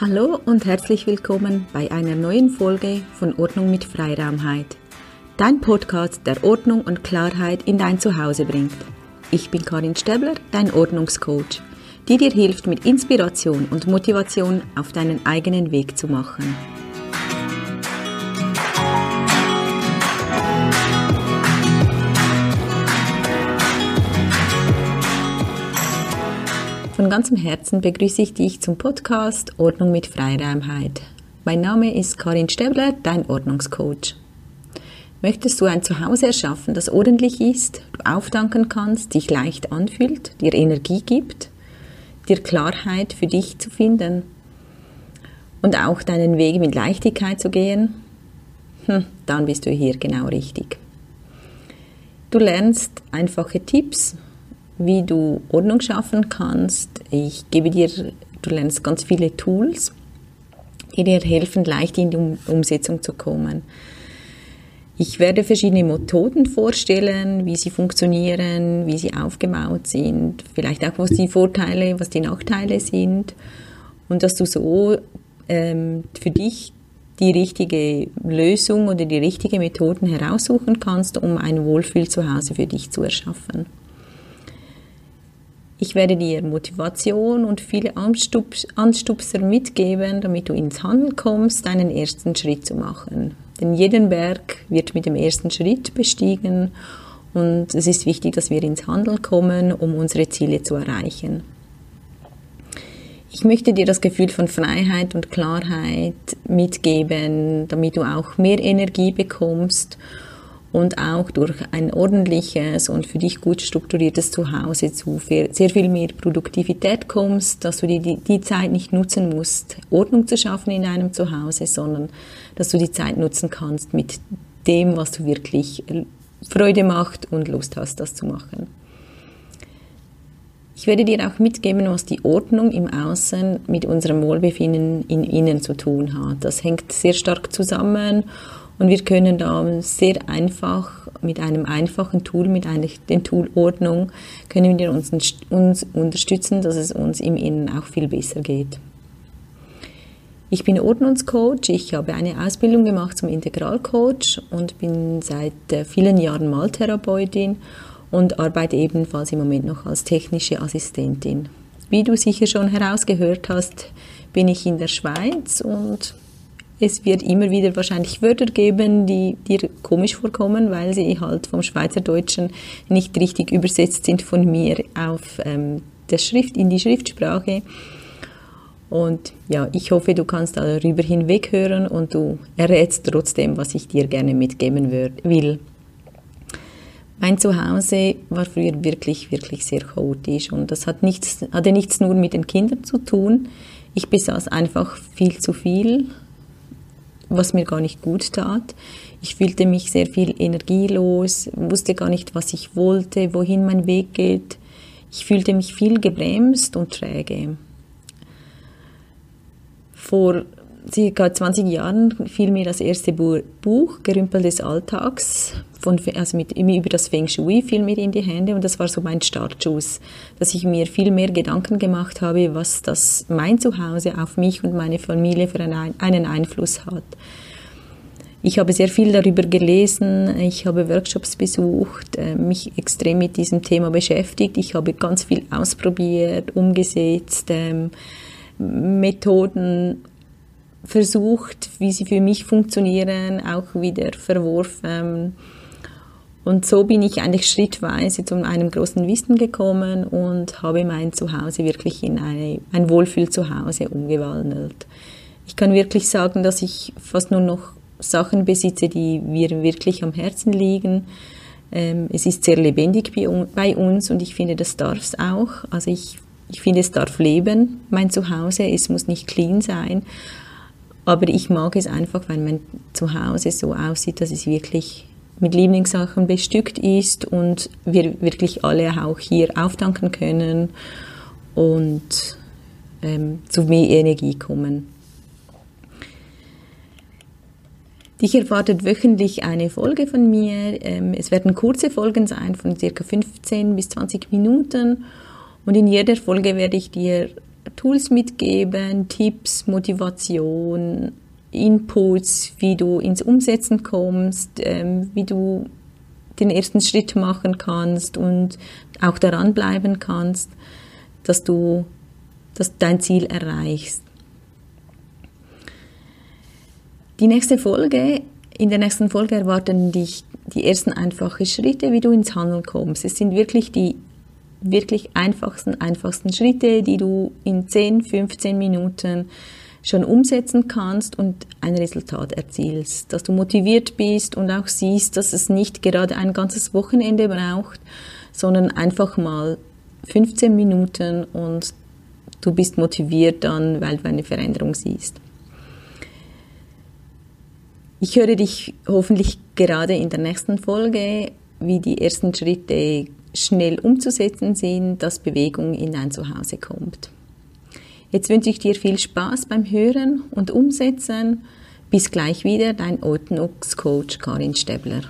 Hallo und herzlich willkommen bei einer neuen Folge von Ordnung mit Freiraumheit. Dein Podcast, der Ordnung und Klarheit in dein Zuhause bringt. Ich bin Karin Stäbler, dein Ordnungscoach, die dir hilft, mit Inspiration und Motivation auf deinen eigenen Weg zu machen. Von ganzem Herzen begrüße ich dich zum Podcast Ordnung mit Freiraumheit. Mein Name ist Karin Stäbler, dein Ordnungscoach. Möchtest du ein Zuhause erschaffen, das ordentlich ist, du auftanken kannst, dich leicht anfühlt, dir Energie gibt, dir Klarheit für dich zu finden und auch deinen Weg mit Leichtigkeit zu gehen? Hm, dann bist du hier genau richtig. Du lernst einfache Tipps wie du Ordnung schaffen kannst. Ich gebe dir, du lernst ganz viele Tools, die dir helfen, leicht in die Umsetzung zu kommen. Ich werde verschiedene Methoden vorstellen, wie sie funktionieren, wie sie aufgebaut sind, vielleicht auch was die Vorteile, was die Nachteile sind und dass du so ähm, für dich die richtige Lösung oder die richtige Methoden heraussuchen kannst, um ein Wohlfühl zu Hause für dich zu erschaffen. Ich werde dir Motivation und viele Anstupser mitgeben, damit du ins Handeln kommst, deinen ersten Schritt zu machen. Denn jeden Berg wird mit dem ersten Schritt bestiegen und es ist wichtig, dass wir ins Handeln kommen, um unsere Ziele zu erreichen. Ich möchte dir das Gefühl von Freiheit und Klarheit mitgeben, damit du auch mehr Energie bekommst und auch durch ein ordentliches und für dich gut strukturiertes Zuhause zu sehr viel mehr Produktivität kommst, dass du die, die, die Zeit nicht nutzen musst, Ordnung zu schaffen in deinem Zuhause, sondern dass du die Zeit nutzen kannst mit dem, was du wirklich Freude macht und Lust hast, das zu machen. Ich werde dir auch mitgeben, was die Ordnung im Außen mit unserem Wohlbefinden in Innen zu tun hat. Das hängt sehr stark zusammen und wir können da sehr einfach mit einem einfachen Tool, mit einer, dem Tool Ordnung, können wir uns, uns unterstützen, dass es uns im Innen auch viel besser geht. Ich bin Ordnungscoach, ich habe eine Ausbildung gemacht zum Integralcoach und bin seit äh, vielen Jahren Maltherapeutin und arbeite ebenfalls im Moment noch als technische Assistentin. Wie du sicher schon herausgehört hast, bin ich in der Schweiz und es wird immer wieder wahrscheinlich Wörter geben, die dir komisch vorkommen, weil sie halt vom Schweizerdeutschen nicht richtig übersetzt sind von mir auf ähm, der Schrift in die Schriftsprache. Und ja, ich hoffe, du kannst darüber hinweghören und du errätst trotzdem, was ich dir gerne mitgeben will. Mein Zuhause war früher wirklich, wirklich sehr chaotisch und das hat nichts, hatte nichts nur mit den Kindern zu tun. Ich besaß einfach viel zu viel was mir gar nicht gut tat. Ich fühlte mich sehr viel energielos, wusste gar nicht, was ich wollte, wohin mein Weg geht. Ich fühlte mich viel gebremst und träge. Vor circa 20 Jahren fiel mir das erste Buch Gerümpel des Alltags von, also mit, über das Feng Shui fiel mir in die Hände und das war so mein Startschuss, dass ich mir viel mehr Gedanken gemacht habe, was das mein Zuhause auf mich und meine Familie für einen, einen Einfluss hat. Ich habe sehr viel darüber gelesen, ich habe Workshops besucht, äh, mich extrem mit diesem Thema beschäftigt. Ich habe ganz viel ausprobiert, umgesetzt, ähm, Methoden versucht, wie sie für mich funktionieren, auch wieder verworfen. Und so bin ich eigentlich schrittweise zu einem großen Wissen gekommen und habe mein Zuhause wirklich in eine, ein Wohlfühl-Zuhause umgewandelt. Ich kann wirklich sagen, dass ich fast nur noch Sachen besitze, die mir wirklich am Herzen liegen. Ähm, es ist sehr lebendig bei uns und ich finde, das darf es auch. Also ich, ich finde, es darf leben, mein Zuhause. Es muss nicht clean sein, aber ich mag es einfach, weil mein Zuhause so aussieht, dass es wirklich mit Lieblingssachen bestückt ist und wir wirklich alle auch hier auftanken können und ähm, zu mehr Energie kommen. Dich erwartet wöchentlich eine Folge von mir. Ähm, es werden kurze Folgen sein von circa 15 bis 20 Minuten und in jeder Folge werde ich dir Tools mitgeben, Tipps, Motivation, Inputs, wie du ins Umsetzen kommst, ähm, wie du den ersten Schritt machen kannst und auch daran bleiben kannst, dass du dass dein Ziel erreichst. Die nächste Folge, in der nächsten Folge erwarten dich die ersten einfachen Schritte, wie du ins Handeln kommst. Es sind wirklich die wirklich einfachsten, einfachsten Schritte, die du in 10, 15 Minuten schon umsetzen kannst und ein Resultat erzielst, dass du motiviert bist und auch siehst, dass es nicht gerade ein ganzes Wochenende braucht, sondern einfach mal 15 Minuten und du bist motiviert dann, weil du eine Veränderung siehst. Ich höre dich hoffentlich gerade in der nächsten Folge, wie die ersten Schritte schnell umzusetzen sind, dass Bewegung in dein Zuhause kommt. Jetzt wünsche ich dir viel Spaß beim Hören und Umsetzen. Bis gleich wieder, dein Ordnungscoach Karin Stebler.